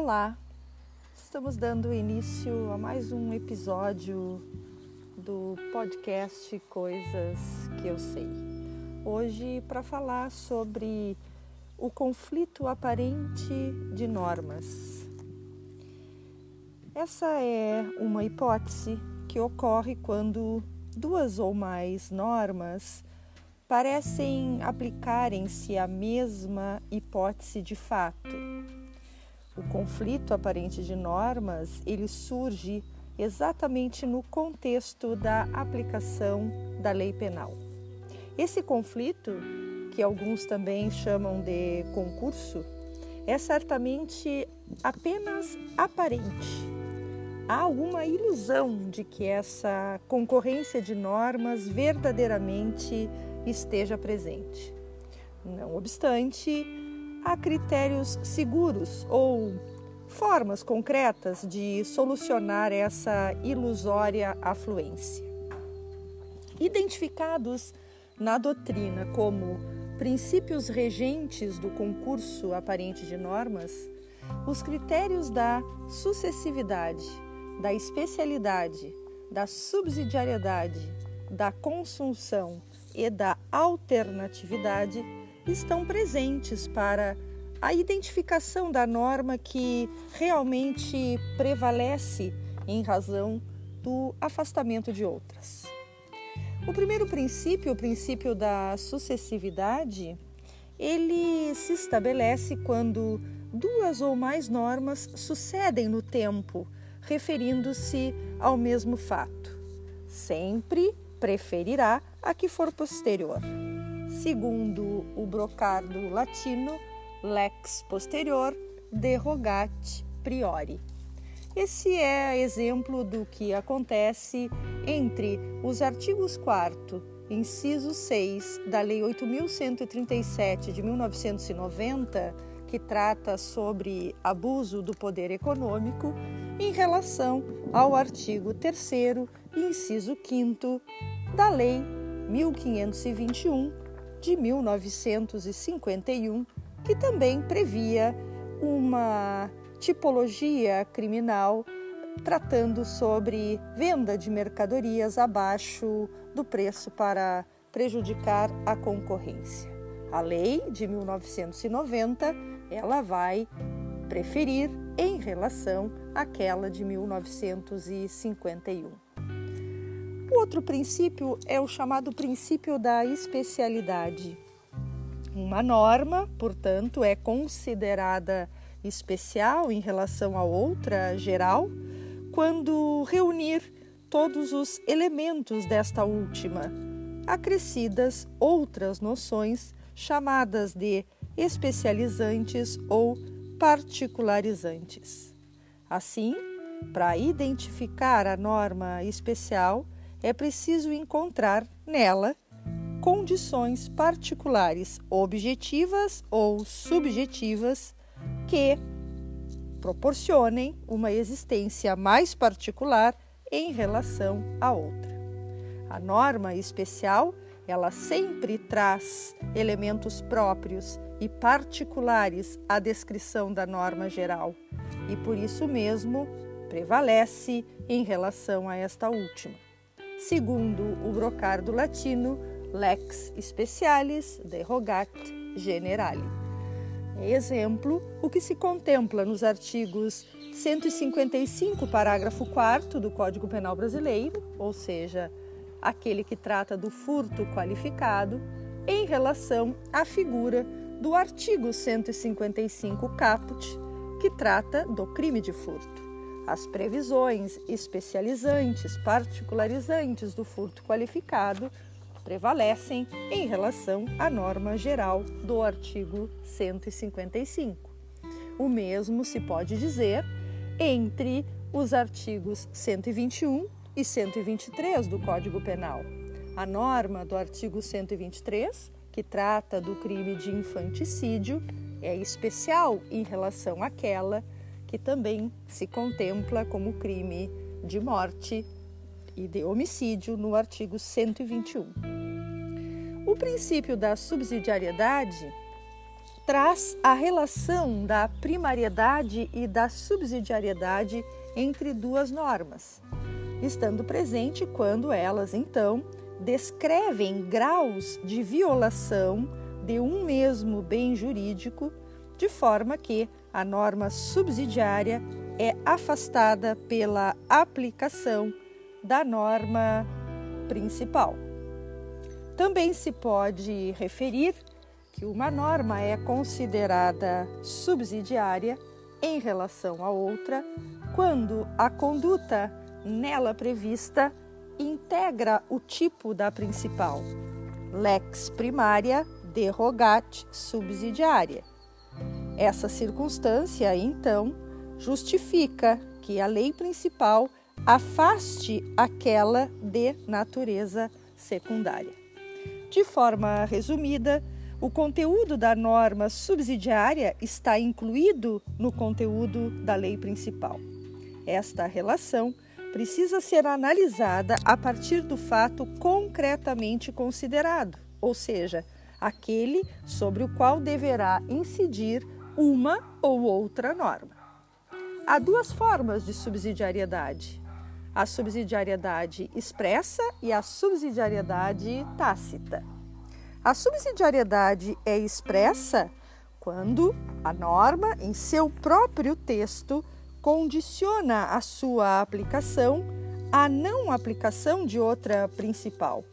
Olá, estamos dando início a mais um episódio do podcast Coisas que eu sei. Hoje, para falar sobre o conflito aparente de normas. Essa é uma hipótese que ocorre quando duas ou mais normas parecem aplicarem-se à mesma hipótese de fato o conflito aparente de normas, ele surge exatamente no contexto da aplicação da lei penal. Esse conflito, que alguns também chamam de concurso, é certamente apenas aparente. Há uma ilusão de que essa concorrência de normas verdadeiramente esteja presente. Não obstante, há critérios seguros ou formas concretas de solucionar essa ilusória afluência. Identificados na doutrina como princípios regentes do concurso aparente de normas, os critérios da sucessividade, da especialidade, da subsidiariedade, da consunção e da alternatividade estão presentes para a identificação da norma que realmente prevalece em razão do afastamento de outras. O primeiro princípio, o princípio da sucessividade, ele se estabelece quando duas ou mais normas sucedem no tempo, referindo-se ao mesmo fato. Sempre preferirá a que for posterior. Segundo o brocardo latino, lex posterior derrogat priori. Esse é exemplo do que acontece entre os artigos 4 inciso 6 da Lei 8.137 de 1990, que trata sobre abuso do poder econômico, em relação ao artigo 3 inciso 5 da Lei 1521 de 1951, que também previa uma tipologia criminal tratando sobre venda de mercadorias abaixo do preço para prejudicar a concorrência. A lei de 1990, ela vai preferir em relação àquela de 1951. O outro princípio é o chamado princípio da especialidade. Uma norma, portanto, é considerada especial em relação a outra geral quando reunir todos os elementos desta última, acrescidas outras noções chamadas de especializantes ou particularizantes. Assim, para identificar a norma especial, é preciso encontrar nela condições particulares, objetivas ou subjetivas, que proporcionem uma existência mais particular em relação à outra. A norma especial, ela sempre traz elementos próprios e particulares à descrição da norma geral e por isso mesmo prevalece em relação a esta última segundo o brocardo latino lex specialis derogat generali. Exemplo, o que se contempla nos artigos 155, parágrafo 4 do Código Penal Brasileiro, ou seja, aquele que trata do furto qualificado, em relação à figura do artigo 155 caput, que trata do crime de furto. As previsões especializantes, particularizantes do furto qualificado prevalecem em relação à norma geral do artigo 155. O mesmo se pode dizer entre os artigos 121 e 123 do Código Penal. A norma do artigo 123, que trata do crime de infanticídio, é especial em relação àquela que também se contempla como crime de morte e de homicídio no artigo 121. O princípio da subsidiariedade traz a relação da primariedade e da subsidiariedade entre duas normas, estando presente quando elas, então, descrevem graus de violação de um mesmo bem jurídico, de forma que a norma subsidiária é afastada pela aplicação da norma principal. Também se pode referir que uma norma é considerada subsidiária em relação a outra quando a conduta nela prevista integra o tipo da principal. Lex primária derrogat subsidiária. Essa circunstância, então, justifica que a lei principal afaste aquela de natureza secundária. De forma resumida, o conteúdo da norma subsidiária está incluído no conteúdo da lei principal. Esta relação precisa ser analisada a partir do fato concretamente considerado, ou seja, aquele sobre o qual deverá incidir uma ou outra norma. Há duas formas de subsidiariedade: a subsidiariedade expressa e a subsidiariedade tácita. A subsidiariedade é expressa quando a norma, em seu próprio texto, condiciona a sua aplicação à não aplicação de outra principal.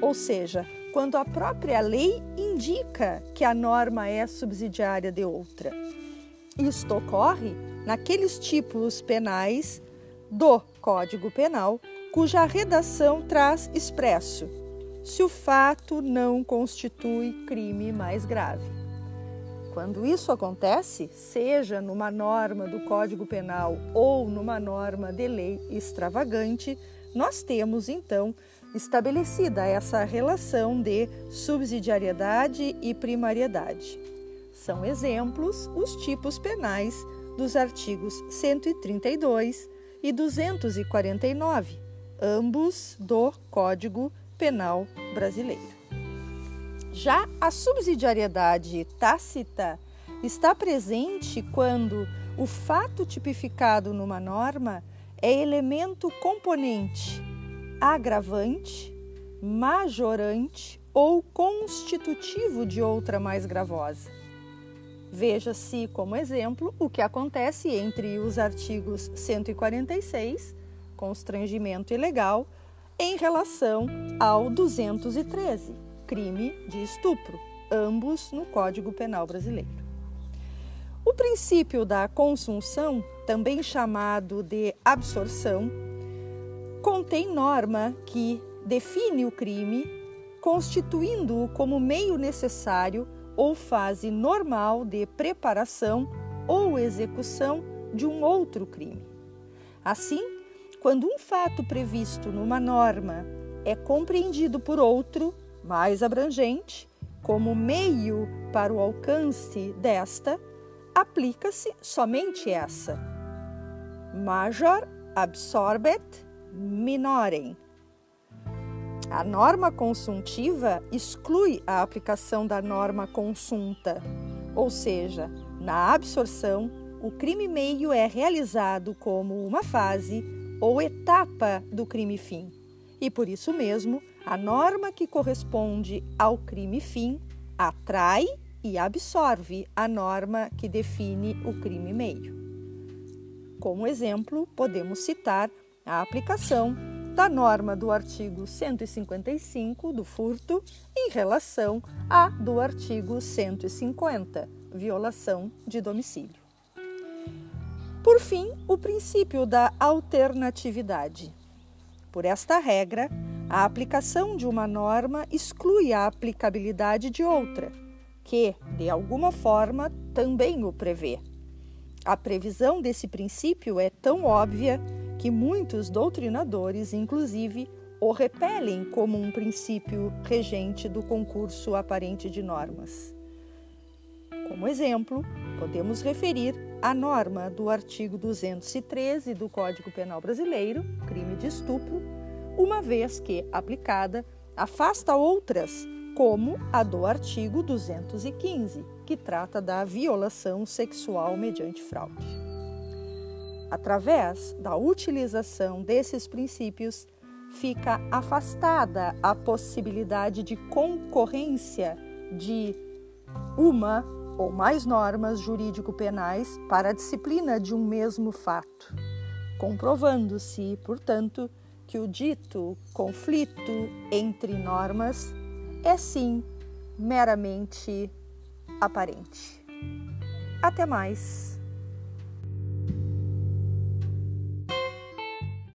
Ou seja, quando a própria lei indica que a norma é subsidiária de outra. Isto ocorre naqueles tipos penais do Código Penal cuja redação traz expresso se o fato não constitui crime mais grave. Quando isso acontece, seja numa norma do Código Penal ou numa norma de lei extravagante, nós temos então estabelecida essa relação de subsidiariedade e primariedade. São exemplos os tipos penais dos artigos 132 e 249, ambos do Código Penal Brasileiro. Já a subsidiariedade tácita está presente quando o fato tipificado numa norma é elemento componente, agravante, majorante ou constitutivo de outra mais gravosa. Veja-se como exemplo o que acontece entre os artigos 146, constrangimento ilegal, em relação ao 213 crime de estupro, ambos no Código Penal Brasileiro. O princípio da consunção, também chamado de absorção, contém norma que define o crime, constituindo-o como meio necessário ou fase normal de preparação ou execução de um outro crime. Assim, quando um fato previsto numa norma é compreendido por outro, mais abrangente, como meio para o alcance desta, aplica-se somente essa. Major absorbet minorem. A norma consuntiva exclui a aplicação da norma consunta, ou seja, na absorção, o crime meio é realizado como uma fase ou etapa do crime fim. E por isso mesmo, a norma que corresponde ao crime fim atrai e absorve a norma que define o crime meio. Como exemplo, podemos citar a aplicação da norma do artigo 155 do furto em relação à do artigo 150, violação de domicílio. Por fim, o princípio da alternatividade. Por esta regra, a aplicação de uma norma exclui a aplicabilidade de outra, que, de alguma forma, também o prevê. A previsão desse princípio é tão óbvia que muitos doutrinadores, inclusive, o repelem como um princípio regente do concurso aparente de normas. Como exemplo, podemos referir a norma do artigo 213 do Código Penal Brasileiro, crime de estupro, uma vez que, aplicada, afasta outras, como a do artigo 215, que trata da violação sexual mediante fraude. Através da utilização desses princípios, fica afastada a possibilidade de concorrência de uma ou mais normas jurídico-penais para a disciplina de um mesmo fato, comprovando-se, portanto, que o dito conflito entre normas é sim meramente aparente. Até mais!